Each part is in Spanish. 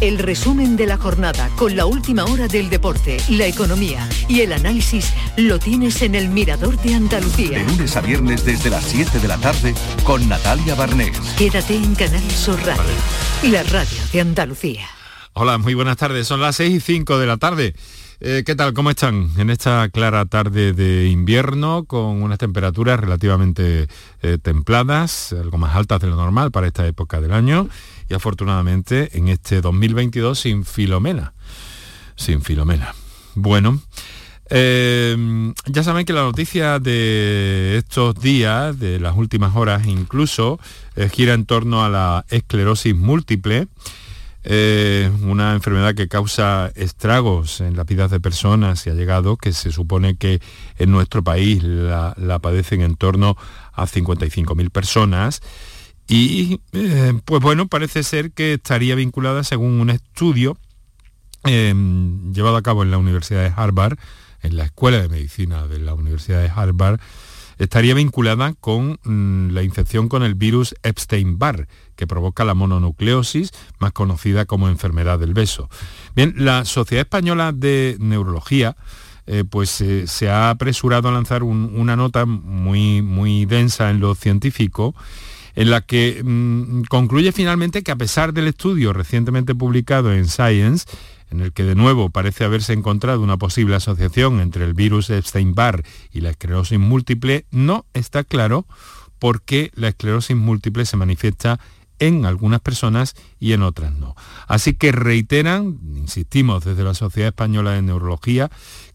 El resumen de la jornada con la última hora del deporte, la economía y el análisis lo tienes en el Mirador de Andalucía. De lunes a viernes desde las 7 de la tarde con Natalia Barnés. Quédate en Canal Sur Radio, la radio de Andalucía. Hola, muy buenas tardes. Son las 6 y 5 de la tarde. Eh, ¿Qué tal? ¿Cómo están? En esta clara tarde de invierno, con unas temperaturas relativamente eh, templadas, algo más altas de lo normal para esta época del año y afortunadamente en este 2022 sin Filomena. Sin Filomena. Bueno, eh, ya saben que la noticia de estos días, de las últimas horas incluso, eh, gira en torno a la esclerosis múltiple, eh, una enfermedad que causa estragos en la vida de personas y ha llegado, que se supone que en nuestro país la, la padecen en torno a 55.000 personas y eh, pues bueno, parece ser que estaría vinculada, según un estudio em, llevado a cabo en la Universidad de Harvard, en la Escuela de Medicina de la Universidad de Harvard, estaría vinculada con mm, la infección con el virus Epstein-Barr, que provoca la mononucleosis, más conocida como enfermedad del beso. Bien, la Sociedad Española de Neurología eh, pues eh, se ha apresurado a lanzar una nota muy, muy densa en lo científico en la que mm, concluye finalmente que a pesar del estudio recientemente publicado en Science, en el que de nuevo parece haberse encontrado una posible asociación entre el virus Epstein-Barr y la esclerosis múltiple, no está claro por qué la esclerosis múltiple se manifiesta en algunas personas y en otras no. Así que reiteran, insistimos desde la Sociedad Española de Neurología,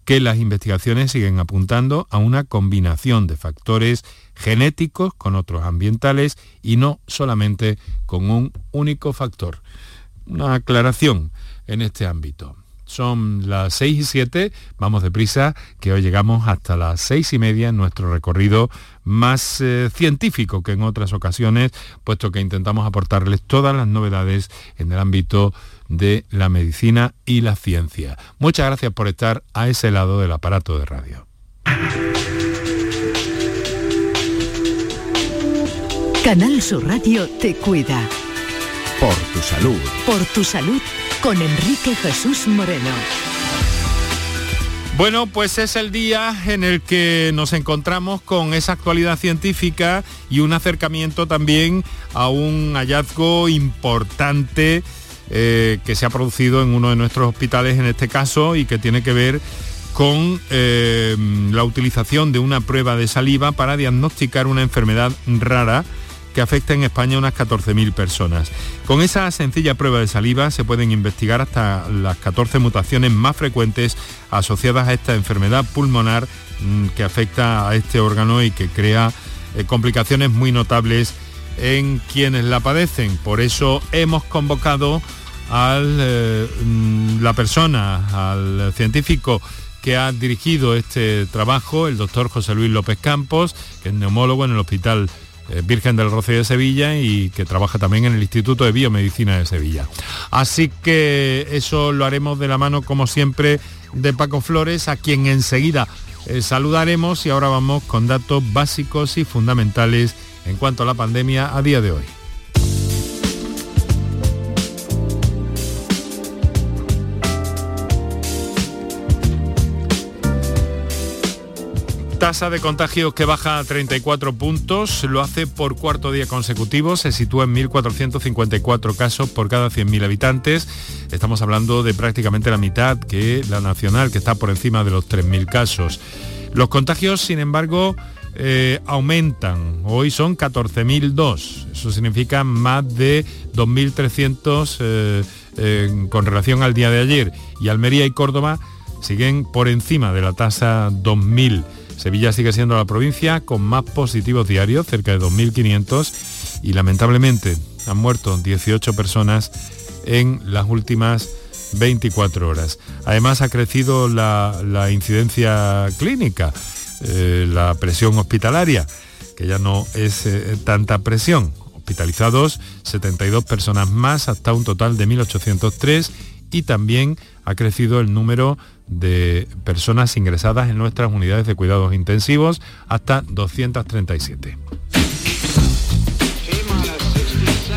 que las investigaciones siguen apuntando a una combinación de factores genéticos con otros ambientales y no solamente con un único factor. Una aclaración en este ámbito. Son las 6 y 7, vamos deprisa, que hoy llegamos hasta las seis y media en nuestro recorrido más eh, científico que en otras ocasiones, puesto que intentamos aportarles todas las novedades en el ámbito de la medicina y la ciencia. Muchas gracias por estar a ese lado del aparato de radio. Canal Sur Radio te cuida. Por tu salud. Por tu salud con Enrique Jesús Moreno. Bueno, pues es el día en el que nos encontramos con esa actualidad científica y un acercamiento también a un hallazgo importante eh, que se ha producido en uno de nuestros hospitales en este caso y que tiene que ver con eh, la utilización de una prueba de saliva para diagnosticar una enfermedad rara que afecta en España a unas 14.000 personas. Con esa sencilla prueba de saliva se pueden investigar hasta las 14 mutaciones más frecuentes asociadas a esta enfermedad pulmonar mm, que afecta a este órgano y que crea eh, complicaciones muy notables en quienes la padecen. Por eso hemos convocado a eh, mm, la persona, al científico que ha dirigido este trabajo, el doctor José Luis López Campos, que es neumólogo en el Hospital Virgen del Rocío de Sevilla y que trabaja también en el Instituto de Biomedicina de Sevilla. Así que eso lo haremos de la mano, como siempre, de Paco Flores, a quien enseguida eh, saludaremos y ahora vamos con datos básicos y fundamentales en cuanto a la pandemia a día de hoy. Tasa de contagios que baja a 34 puntos, lo hace por cuarto día consecutivo, se sitúa en 1.454 casos por cada 100.000 habitantes. Estamos hablando de prácticamente la mitad que la nacional, que está por encima de los 3.000 casos. Los contagios, sin embargo, eh, aumentan. Hoy son 14.002. Eso significa más de 2.300 eh, eh, con relación al día de ayer. Y Almería y Córdoba siguen por encima de la tasa 2.000. Sevilla sigue siendo la provincia con más positivos diarios, cerca de 2.500. Y lamentablemente han muerto 18 personas en las últimas 24 horas. Además ha crecido la incidencia clínica. Eh, la presión hospitalaria, que ya no es eh, tanta presión. Hospitalizados 72 personas más hasta un total de 1.803 y también ha crecido el número de personas ingresadas en nuestras unidades de cuidados intensivos hasta 237.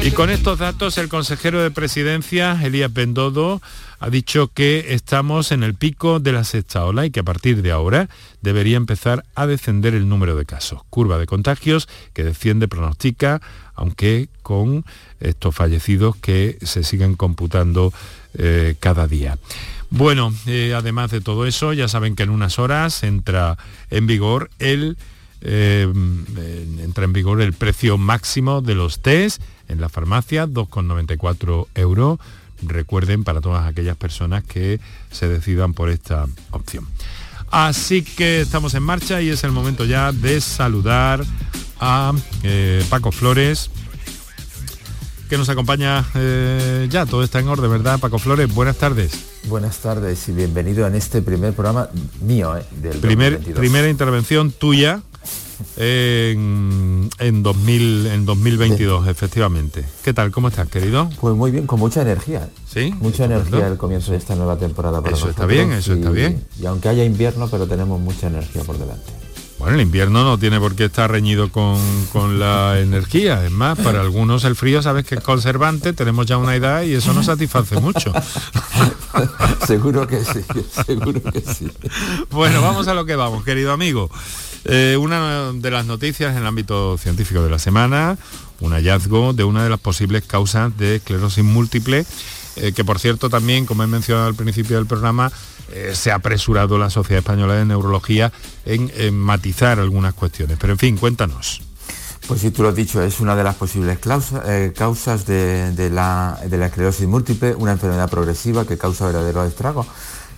Y con estos datos, el consejero de presidencia, Elías Bendodo, ha dicho que estamos en el pico de la sexta ola y que a partir de ahora debería empezar a descender el número de casos. Curva de contagios que desciende, pronostica, aunque con estos fallecidos que se siguen computando eh, cada día. Bueno, eh, además de todo eso, ya saben que en unas horas entra en vigor el eh, entra en vigor el precio máximo de los test en la farmacia, 2,94 euros recuerden para todas aquellas personas que se decidan por esta opción. Así que estamos en marcha y es el momento ya de saludar a eh, Paco Flores, que nos acompaña eh, ya. Todo está en orden, ¿verdad? Paco Flores, buenas tardes. Buenas tardes y bienvenido en este primer programa mío, eh, del Primer, Primera intervención tuya en, en, 2000, en 2022, efectivamente. ¿Qué tal? ¿Cómo estás, querido? Pues muy bien, con mucha energía. Sí. Mucha energía al comienzo de esta nueva temporada. eso está bien, eso está bien. Y aunque haya invierno, pero tenemos mucha energía por delante. Bueno, el invierno no tiene por qué estar reñido con, con, la energía. Es más, para algunos el frío, sabes que es conservante, tenemos ya una edad y eso nos satisface mucho. seguro que sí, seguro que sí. Bueno, vamos a lo que vamos, querido amigo. Eh, una de las noticias en el ámbito científico de la semana, un hallazgo de una de las posibles causas de esclerosis múltiple, eh, que por cierto también, como he mencionado al principio del programa, eh, se ha apresurado la Sociedad Española de Neurología en, matizar algunas cuestiones. Pero en fin, cuéntanos. Pues sí, tú lo has dicho, es una de las posibles causas de, la, de la esclerosis múltiple, una enfermedad progresiva que causa verdaderos estragos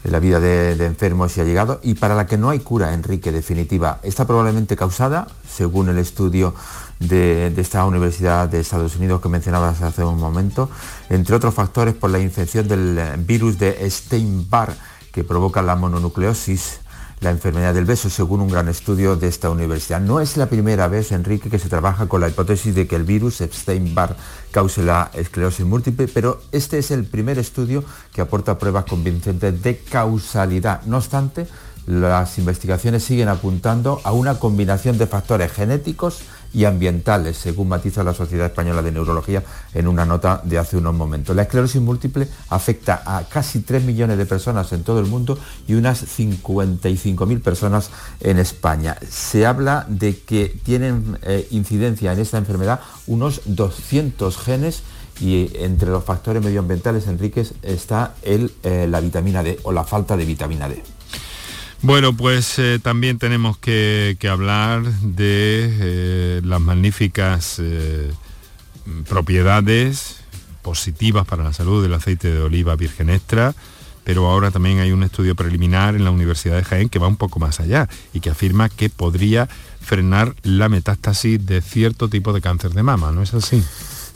la vida de, enfermos y allegados y para la que no hay cura, Enrique, definitiva. Está probablemente causada, según el estudio de, esta Universidad de Estados Unidos que mencionabas hace un momento, entre otros factores por la infección del virus de Steinbar que provoca la mononucleosis la enfermedad del beso, según un gran estudio de esta universidad. No es la primera vez, Enrique, que se trabaja con la hipótesis de que el virus Epstein-Barr cause la esclerosis múltiple, pero este es el primer estudio que aporta pruebas convincentes de causalidad. No obstante, las investigaciones siguen apuntando a una combinación de factores genéticos, y ambientales, según matiza la Sociedad Española de Neurología en una nota de hace unos momentos. La esclerosis múltiple afecta a casi 3 millones de personas en todo el mundo y unas 55.000 personas en España. Se habla de que tienen eh, incidencia en esta enfermedad unos 200 genes y entre los factores medioambientales, Enríquez, está el, eh, la vitamina D o la falta de vitamina D. Bueno, pues eh, también tenemos que, hablar de eh, las magníficas eh, propiedades positivas para la salud del aceite de oliva virgen extra, pero ahora también hay un estudio preliminar en la Universidad de Jaén que va un poco más allá y que afirma que podría frenar la metástasis de cierto tipo de cáncer de mama, ¿no es así?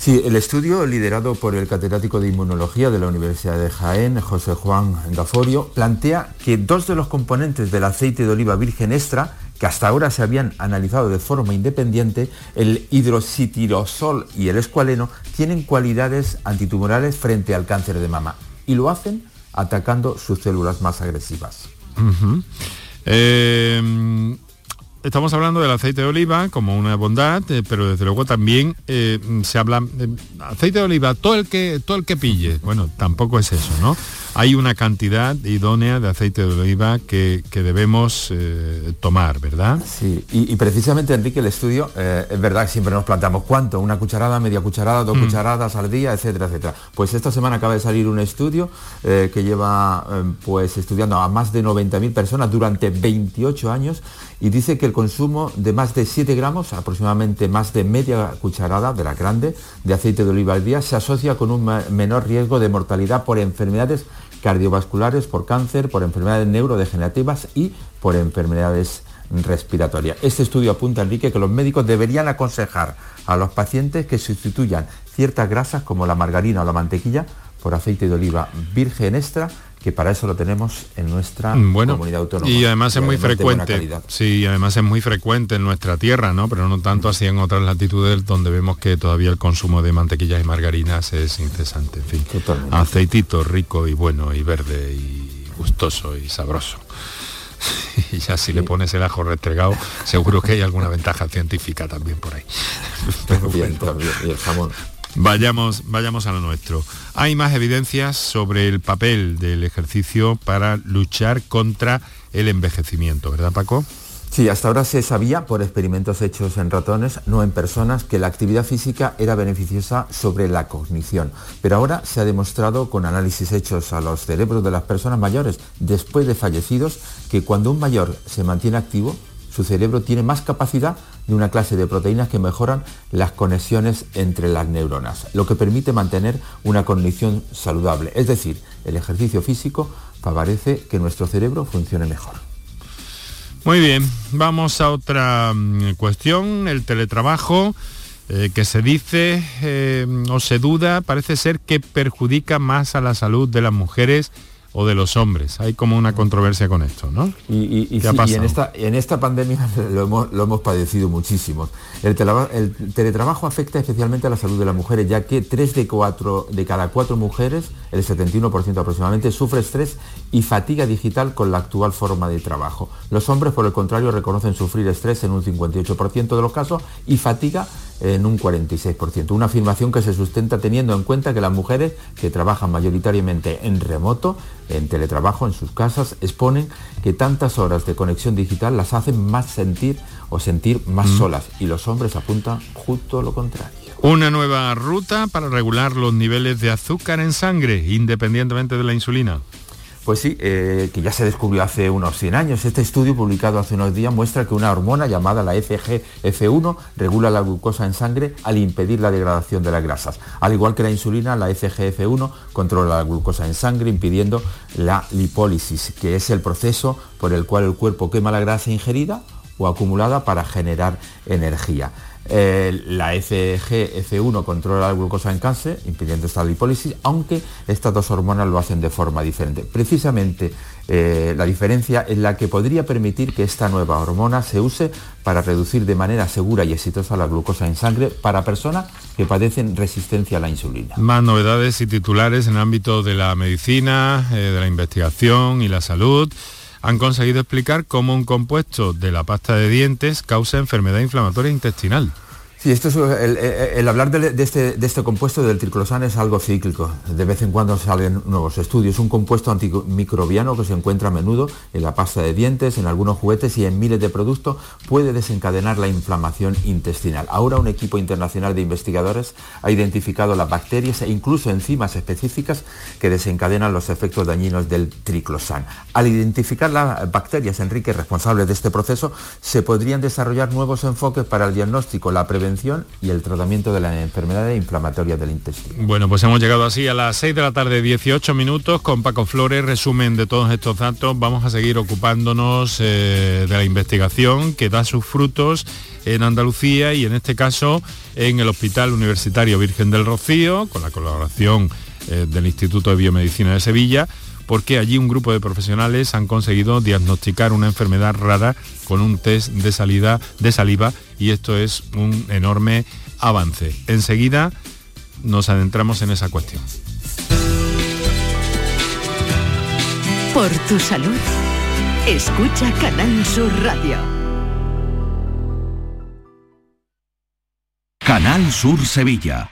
Sí, el estudio, liderado por el catedrático de Inmunología de la Universidad de Jaén, José Juan Gaforio, plantea que dos de los componentes del aceite de oliva virgen extra, que hasta ahora se habían analizado de forma independiente, el hidroxitirosol y el escualeno, tienen cualidades antitumorales frente al cáncer de mama y lo hacen atacando sus células más agresivas. Estamos hablando del aceite de oliva como una bondad, eh, pero desde luego también eh, se habla de aceite de oliva, todo el que todo el que pille. Bueno, tampoco es eso, ¿no? Hay una cantidad idónea de aceite de oliva que, debemos eh, tomar, ¿verdad? Sí, y, precisamente Enrique, el estudio, eh, es verdad que siempre nos planteamos cuánto, una cucharada, media cucharada, dos mm. cucharadas al día, etcétera, etcétera. Pues esta semana acaba de salir un estudio eh, que lleva pues estudiando a más de 90.000 personas durante 28 años y dice que el consumo de más de 7 gramos, aproximadamente más de media cucharada de la grande, de aceite de oliva al día, se asocia con un menor riesgo de mortalidad por enfermedades cardiovasculares, por cáncer, por enfermedades neurodegenerativas y por enfermedades respiratorias. Este estudio apunta, Enrique, que los médicos deberían aconsejar a los pacientes que sustituyan ciertas grasas como la margarina o la mantequilla por aceite de oliva virgen extra que para eso lo tenemos en nuestra mm, comunidad autónoma. Y además es muy frecuente. Sí, además es muy frecuente en nuestra tierra, ¿no? Pero no tanto así en otras latitudes donde vemos que todavía el consumo de mantequillas y margarinas es incesante. En fin, aceitito rico y bueno y verde y gustoso y sabroso. y ya si le pones el ajo restregado, seguro que hay alguna ventaja científica también por ahí. Bien, también, y el jamón. Vayamos, vayamos a lo nuestro. Hay más evidencias sobre el papel del ejercicio para luchar contra el envejecimiento, ¿verdad Paco? Sí, hasta ahora se sabía por experimentos hechos en ratones, no en personas, que la actividad física era beneficiosa sobre la cognición. Pero ahora se ha demostrado con análisis hechos a los cerebros de las personas mayores después de fallecidos que cuando un mayor se mantiene activo, su cerebro tiene más capacidad de una clase de proteínas que mejoran las conexiones entre las neuronas, lo que permite mantener una cognición saludable. Es decir, el ejercicio físico favorece que nuestro cerebro funcione mejor. Muy bien, vamos a otra mm, cuestión, el teletrabajo. Eh, que se dice eh, o se duda, parece ser que perjudica más a la salud de las mujeres o de los hombres. Hay como una controversia con esto, ¿no? Y, en, esta, en esta pandemia lo hemos, padecido muchísimo. El, teletrabajo afecta especialmente a la salud de las mujeres, ya que 3 de, de cada 4 mujeres, el 71% aproximadamente, sufre estrés y fatiga digital con la actual forma de trabajo. Los hombres, por el contrario, reconocen sufrir estrés en un 58% de los casos y fatiga en un 46%. Una afirmación que se sustenta teniendo en cuenta que las mujeres que trabajan mayoritariamente en remoto, en teletrabajo, en sus casas, exponen que tantas horas de conexión digital las hacen más sentir o sentir más mm. solas y los hombres apuntan justo lo contrario. Una nueva ruta para regular los niveles de azúcar en sangre, independientemente de la insulina. Pues sí, eh, que ya se descubrió hace unos 100 años. Este estudio publicado hace unos días muestra que una hormona llamada la FGF1 regula la glucosa en sangre al impedir la degradación de las grasas. Al igual que la insulina, la FGF1 controla la glucosa en sangre impidiendo la lipólisis, que es el proceso por el cual el cuerpo quema la grasa ingerida o acumulada para generar energía. La FGF1 controla la glucosa en cáncer, impidiendo esta lipólisis, aunque estas dos hormonas lo hacen de forma diferente. Precisamente eh, la diferencia es la que podría permitir que esta nueva hormona se use para reducir de manera segura y exitosa la glucosa en sangre para personas que padecen resistencia a la insulina. Más novedades y titulares en el ámbito de la medicina, eh, de la investigación y la salud han conseguido explicar cómo un compuesto de la pasta de dientes causa enfermedad inflamatoria intestinal. Sí, esto es el, hablar este, de, este, compuesto del triclosan es algo cíclico. De vez en cuando salen nuevos estudios. Un compuesto antimicrobiano que se encuentra a menudo en la pasta de dientes, en algunos juguetes y en miles de productos puede desencadenar la inflamación intestinal. Ahora un equipo internacional de investigadores ha identificado las bacterias e incluso enzimas específicas que desencadenan los efectos dañinos del triclosan. Al identificar las bacterias, Enrique, responsables de este proceso, se podrían desarrollar nuevos enfoques para el diagnóstico, la prevención y el tratamiento de las enfermedades inflamatorias del intestino. Bueno, pues hemos llegado así a las 6 de la tarde, 18 minutos, con Paco Flores, resumen de todos estos datos. Vamos a seguir ocupándonos eh, de la investigación que da sus frutos en Andalucía y en este caso en el Hospital Universitario Virgen del Rocío, con la colaboración eh, del Instituto de Biomedicina de Sevilla porque allí un grupo de profesionales han conseguido diagnosticar una enfermedad rara con un test de, salida, de saliva y esto es un enorme avance. Enseguida nos adentramos en esa cuestión. Por tu salud, escucha Canal Sur Radio. Canal Sur Sevilla.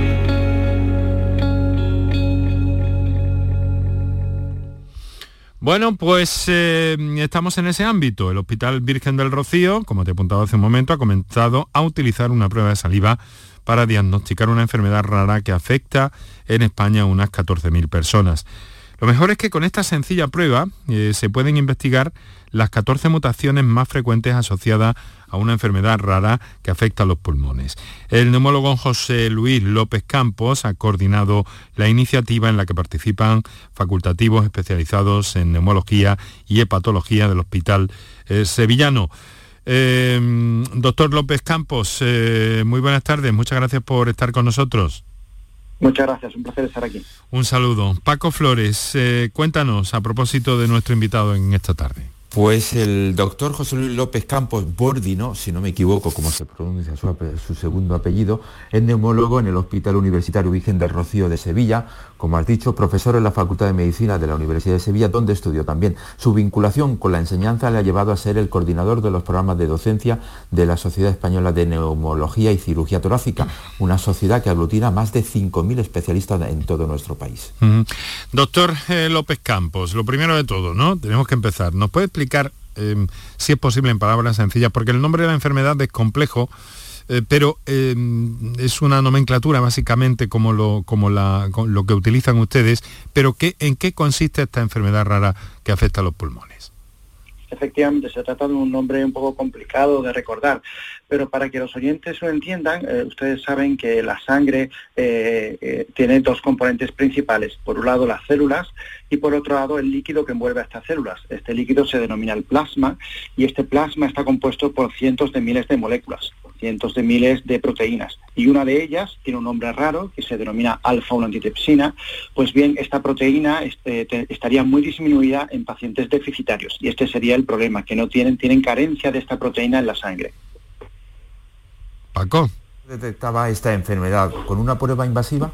Bueno, pues eh, estamos en ese ámbito. El Hospital Virgen del Rocío, como te he apuntado hace un momento, ha comenzado a utilizar una prueba de saliva para diagnosticar una enfermedad rara que afecta en España a unas 14.000 personas. Lo mejor es que con esta sencilla prueba eh, se pueden investigar las 14 mutaciones más frecuentes asociadas a una enfermedad rara que afecta a los pulmones. El neumólogo José Luis López Campos ha coordinado la iniciativa en la que participan facultativos especializados en neumología y hepatología del Hospital eh, Sevillano. Eh, doctor López Campos, eh, muy buenas tardes, muchas gracias por estar con nosotros. Muchas gracias, un placer estar aquí. Un saludo. Paco Flores, cuéntanos a propósito de nuestro invitado en esta tarde. Pues el doctor José Luis López Campos Bordino, si no me equivoco como se pronuncia su, segundo apellido, es neumólogo en el Hospital Universitario Virgen del Rocío de Sevilla, como has dicho, profesor en la Facultad de Medicina de la Universidad de Sevilla, donde estudió también. Su vinculación con la enseñanza le ha llevado a ser el coordinador de los programas de docencia de la Sociedad Española de Neumología y Cirugía Torácica, una sociedad que aglutina más de 5.000 especialistas en todo nuestro país. Doctor eh, López Campos, lo primero de todo, ¿no? Tenemos que empezar. ¿Nos puede explicar, em, si es posible en palabras sencillas, porque el nombre de la enfermedad es complejo, eh, pero em, es una nomenclatura básicamente como, lo, como lo que utilizan ustedes, pero ¿qué, ¿en qué consiste esta enfermedad rara que afecta a los pulmones? efectivamente se trata de un nombre un poco complicado de recordar, pero para que los oyentes lo entiendan, eh, ustedes saben que la sangre eh, tiene dos componentes principales. Por un lado las células y por otro lado el líquido que envuelve a estas células. Este líquido se denomina el plasma y este plasma está compuesto por cientos de miles de moléculas cientos de miles de proteínas. Y una de ellas tiene un nombre raro que se denomina alfa-1 antitepsina. Pues bien, esta proteína este, estaría muy disminuida en pacientes deficitarios. Y este sería el problema, que no tienen, tienen carencia de esta proteína en la sangre. Paco. ¿Detectaba esta enfermedad con una prueba invasiva?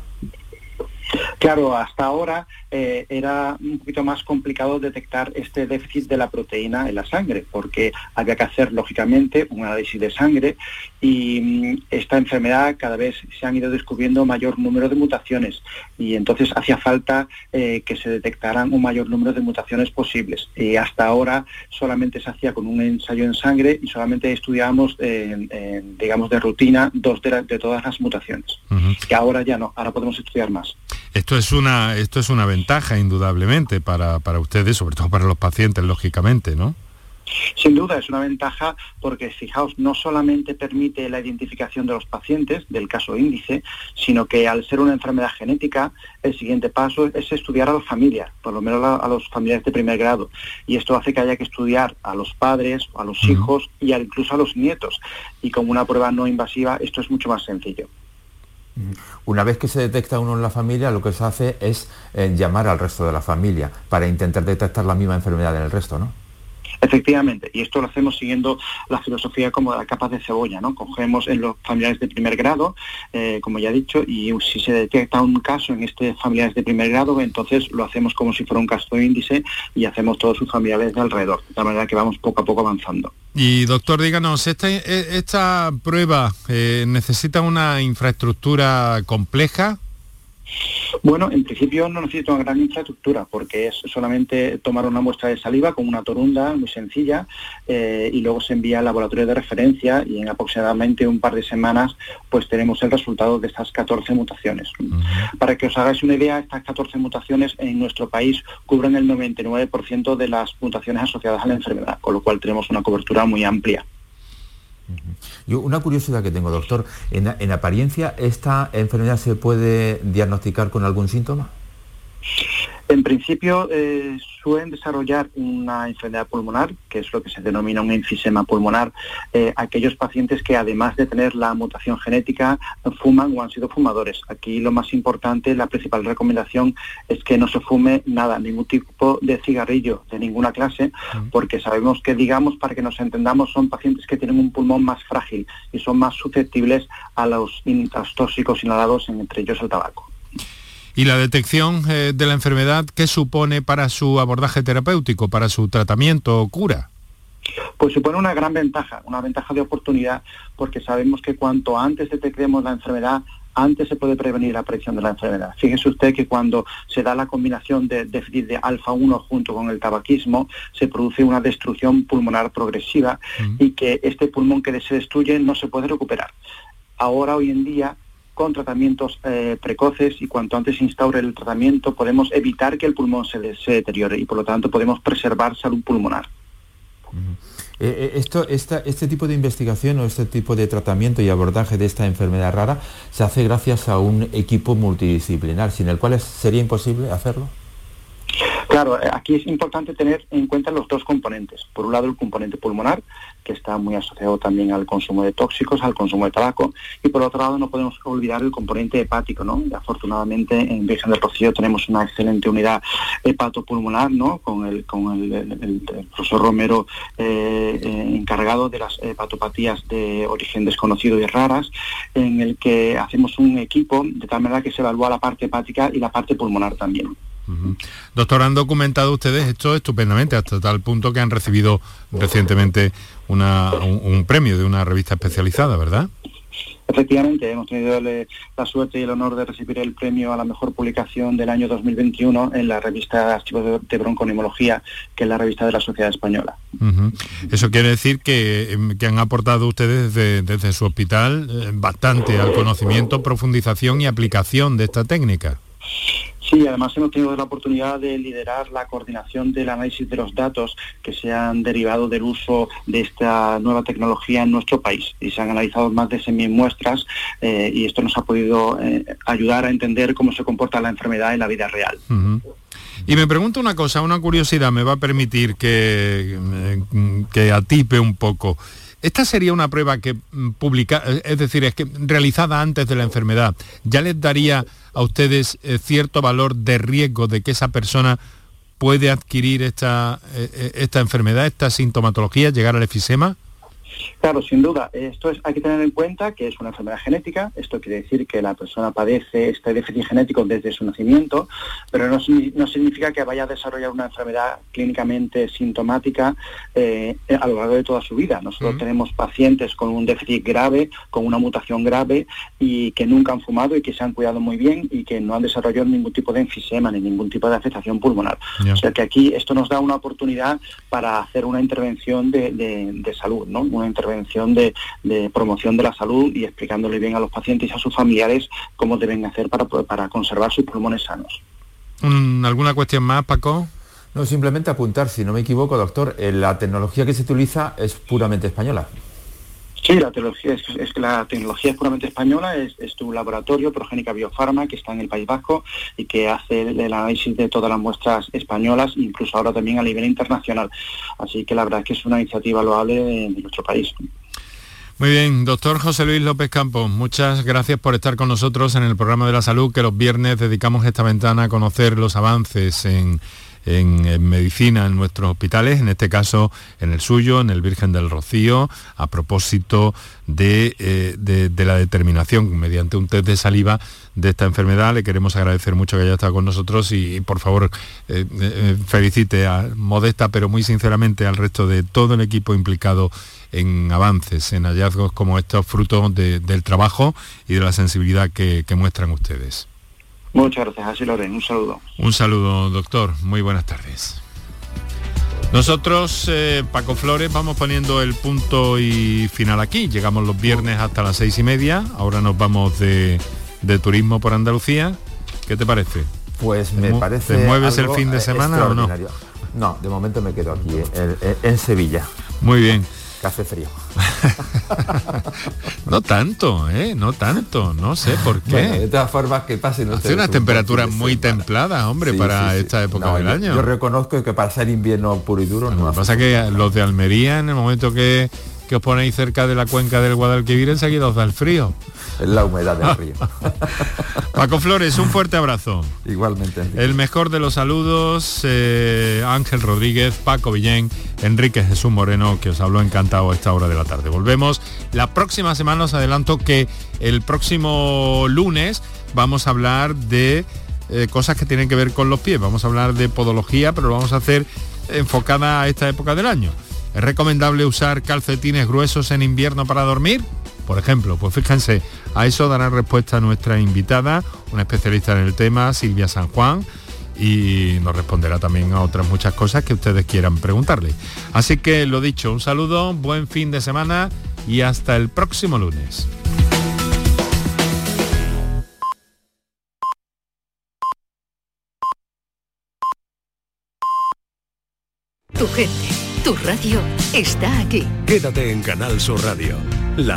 Claro, hasta ahora eh, era un poquito más complicado detectar este déficit de la proteína en la sangre, porque había que hacer, lógicamente, un análisis de sangre y mm, esta enfermedad cada vez se han ido descubriendo mayor número de mutaciones y entonces hacía falta eh, que se detectaran un mayor número de mutaciones posibles. Y hasta ahora solamente se hacía con un ensayo en sangre y solamente estudiábamos, digamos, de rutina dos de, todas las mutaciones. Que ahora ya no, ahora podemos estudiar más. Esto es una, esto es una ventaja indudablemente para, para ustedes, sobre todo para los pacientes, lógicamente, ¿no? Sin duda es una ventaja porque, fijaos, no solamente permite la identificación de los pacientes del caso índice, sino que al ser una enfermedad genética, el siguiente paso es estudiar a las familias, por lo menos a, los familiares de primer grado. Y esto hace que haya que estudiar a los padres, a los hijos y incluso a los nietos. Y con una prueba no invasiva esto es mucho más sencillo. Una vez que se detecta uno en la familia, lo que se hace es eh, llamar al resto de la familia para intentar detectar la misma enfermedad en el resto, ¿no? Efectivamente, y esto lo hacemos siguiendo la filosofía como de la capa de cebolla, ¿no? Cogemos en los familiares de primer grado, eh, como ya he dicho, y si se detecta un caso en este familiares de primer grado, entonces lo hacemos como si fuera un caso índice y hacemos todos sus familiares de alrededor, de tal manera que vamos poco a poco avanzando. Y doctor, díganos, ¿esta, esta prueba eh, necesita una infraestructura compleja? Bueno, en principio no necesita una gran infraestructura porque es solamente tomar una muestra de saliva con una torunda muy sencilla eh, y luego se envía al laboratorio de referencia y en aproximadamente un par de semanas pues tenemos el resultado de estas 14 mutaciones. Para que os hagáis una idea, estas 14 mutaciones en nuestro país cubren el 99% de las mutaciones asociadas a la enfermedad, con lo cual tenemos una cobertura muy amplia. Yo, una curiosidad que tengo, doctor, ¿en, apariencia esta enfermedad se puede diagnosticar con algún síntoma? En principio eh, suelen desarrollar una enfermedad pulmonar, que es lo que se denomina un enfisema pulmonar, eh, aquellos pacientes que además de tener la mutación genética fuman o han sido fumadores. Aquí lo más importante, la principal recomendación es que no se fume nada, ningún tipo de cigarrillo de ninguna clase, porque sabemos que, digamos, para que nos entendamos, son pacientes que tienen un pulmón más frágil y son más susceptibles a los, a los tóxicos inhalados, entre ellos el tabaco. ¿Y la detección eh, de la enfermedad qué supone para su abordaje terapéutico, para su tratamiento o cura? Pues supone una gran ventaja, una ventaja de oportunidad, porque sabemos que cuanto antes detectemos la enfermedad, antes se puede prevenir la aparición de la enfermedad. Fíjese usted que cuando se da la combinación de déficit de alfa-1 junto con el tabaquismo, se produce una destrucción pulmonar progresiva y que este pulmón que se destruye no se puede recuperar. Ahora, hoy en día, con tratamientos eh, precoces y cuanto antes se instaure el tratamiento podemos evitar que el pulmón se, deteriore y por lo tanto podemos preservar salud pulmonar. Eh, eh, esto, este tipo de investigación o este tipo de tratamiento y abordaje de esta enfermedad rara se hace gracias a un equipo multidisciplinar, sin el cual sería imposible hacerlo. Claro, eh, aquí es importante tener en cuenta los dos componentes. Por un lado, el componente pulmonar, que está muy asociado también al consumo de tóxicos, al consumo de tabaco, y por otro lado, no podemos olvidar el componente hepático, ¿no? afortunadamente, en Virgen del Rocío tenemos una excelente unidad hepatopulmonar, ¿no? Con el, con el, profesor Romero eh, eh, encargado de las hepatopatías de origen desconocido y raras, en el que hacemos un equipo de tal manera que se evalúa la parte hepática y la parte pulmonar también. Doctor, han documentado ustedes esto estupendamente, hasta tal punto que han recibido recientemente un, premio de una revista especializada, ¿verdad? Efectivamente, hemos tenido la suerte y el honor de recibir el premio a la mejor publicación del año 2021 en la revista Archivos de Bronconeumología, que es la revista de la Sociedad Española. Eso quiere decir que, em, han aportado ustedes desde, desde su hospital eh, bastante al conocimiento, profundización y aplicación de esta técnica. Sí, además hemos tenido la oportunidad de liderar la coordinación del análisis de los datos que se han derivado del uso de esta nueva tecnología en nuestro país. Y se han analizado más de 100.000 muestras eh, y esto nos ha podido eh, ayudar a entender cómo se comporta la enfermedad en la vida real. Y me pregunto una cosa, una curiosidad me va a permitir que, eh, que atipe un poco. Esta sería una prueba que mm, publica, es decir, es que realizada antes de la enfermedad, ya les daría a ustedes eh, cierto valor de riesgo de que esa persona puede adquirir esta, eh, eh, esta enfermedad, esta sintomatología, llegar al efisema? Claro, sin duda. Esto es, hay que tener en cuenta que es una enfermedad genética. Esto quiere decir que la persona padece este déficit genético desde su nacimiento, pero no, significa que vaya a desarrollar una enfermedad clínicamente sintomática eh, a lo largo de toda su vida. Nosotros tenemos pacientes con un déficit grave, con una mutación grave y que nunca han fumado y que se han cuidado muy bien y que no han desarrollado ningún tipo de enfisema ni ningún tipo de afectación pulmonar. O sea que aquí esto nos da una oportunidad para hacer una intervención de, de salud, ¿no? Intervención de, promoción de la salud y explicándole bien a los pacientes y a sus familiares cómo deben hacer para, para conservar sus pulmones sanos. ¿Alguna cuestión más, Paco? No, simplemente apuntar, si no me equivoco, doctor, eh, la tecnología que se utiliza es puramente española. Sí, la tecnología es, la tecnología es puramente española, es, tu laboratorio, Progénica Biofarma, que está en el País Vasco y que hace el, análisis de todas las muestras españolas, incluso ahora también a nivel internacional. Así que la verdad es que es una iniciativa loable en nuestro país. Muy bien, doctor José Luis López Campos, muchas gracias por estar con nosotros en el programa de la salud, que los viernes dedicamos esta ventana a conocer los avances en en, medicina en nuestros hospitales, en este caso en el suyo, en el Virgen del Rocío, a propósito de, eh, la determinación mediante un test de saliva de esta enfermedad. Le queremos agradecer mucho que haya estado con nosotros y, por favor eh, eh, felicite a Modesta, pero muy sinceramente al resto de todo el equipo implicado en avances, en hallazgos como estos frutos del trabajo y de la sensibilidad que muestran ustedes. Muchas gracias, así lo haré. Un saludo. Un saludo, doctor. Muy buenas tardes. Nosotros, eh, Paco Flores, vamos poniendo el punto y final aquí. Llegamos los viernes hasta las seis y media. Ahora nos vamos de, turismo por Andalucía. ¿Qué te parece? Pues me parece. ¿Te mueves el fin de semana o no? No, de momento me quedo aquí, en Sevilla. Muy bien. Café frío. no tanto, ¿eh? No tanto, no sé por qué. de todas formas, que pasen Hace unas temperaturas muy templadas, hombre, para esta época del año. Yo reconozco que para ser invierno puro y duro no. Lo que pasa que los de Almería, en el momento que que os ponéis cerca de la cuenca del Guadalquivir, enseguida os da el frío. Es la humedad del río. Paco Flores, un fuerte abrazo. Igualmente. El mejor de los saludos, eh, Ángel Rodríguez, Paco Villén, Enrique Jesús Moreno, que os habló encantado a esta hora de la tarde. Volvemos la próxima semana, os adelanto que el próximo lunes vamos a hablar de eh, cosas que tienen que ver con los pies. Vamos a hablar de podología, pero lo vamos a hacer enfocada a esta época del año. ¿Es recomendable usar calcetines gruesos en invierno para dormir? Por ejemplo, pues fíjense, a eso dará respuesta nuestra invitada, una especialista en el tema, Silvia San Juan, y nos responderá también a otras muchas cosas que ustedes quieran preguntarle. Así que lo dicho, un saludo, buen fin de semana y hasta el próximo lunes. Tu gente tu radio está aquí. Quédate en Canal Sur Radio,